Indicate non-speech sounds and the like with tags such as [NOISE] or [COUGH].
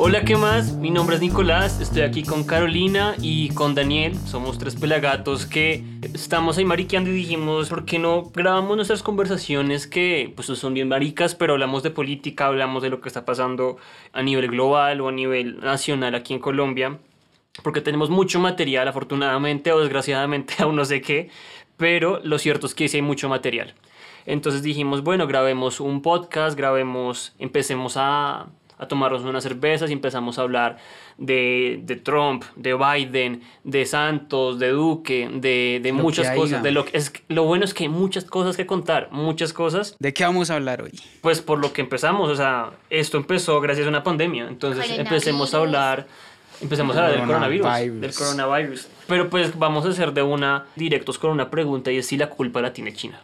Hola, ¿qué más? Mi nombre es Nicolás, estoy aquí con Carolina y con Daniel. Somos tres pelagatos que estamos ahí mariqueando y dijimos, ¿por qué no grabamos nuestras conversaciones que pues son bien maricas, pero hablamos de política, hablamos de lo que está pasando a nivel global o a nivel nacional aquí en Colombia? Porque tenemos mucho material, afortunadamente o desgraciadamente, [LAUGHS] aún no sé qué, pero lo cierto es que sí hay mucho material. Entonces dijimos, bueno, grabemos un podcast, grabemos, empecemos a a tomarnos unas cervezas y empezamos a hablar de, de Trump, de Biden, de Santos, de Duque, de, de muchas cosas. De lo, que, es, lo bueno es que hay muchas cosas que contar, muchas cosas. ¿De qué vamos a hablar hoy? Pues por lo que empezamos, o sea, esto empezó gracias a una pandemia, entonces empecemos a hablar... Empecemos a hablar del coronavirus, del coronavirus. Pero pues vamos a hacer de una directos con una pregunta y es si la culpa la tiene China.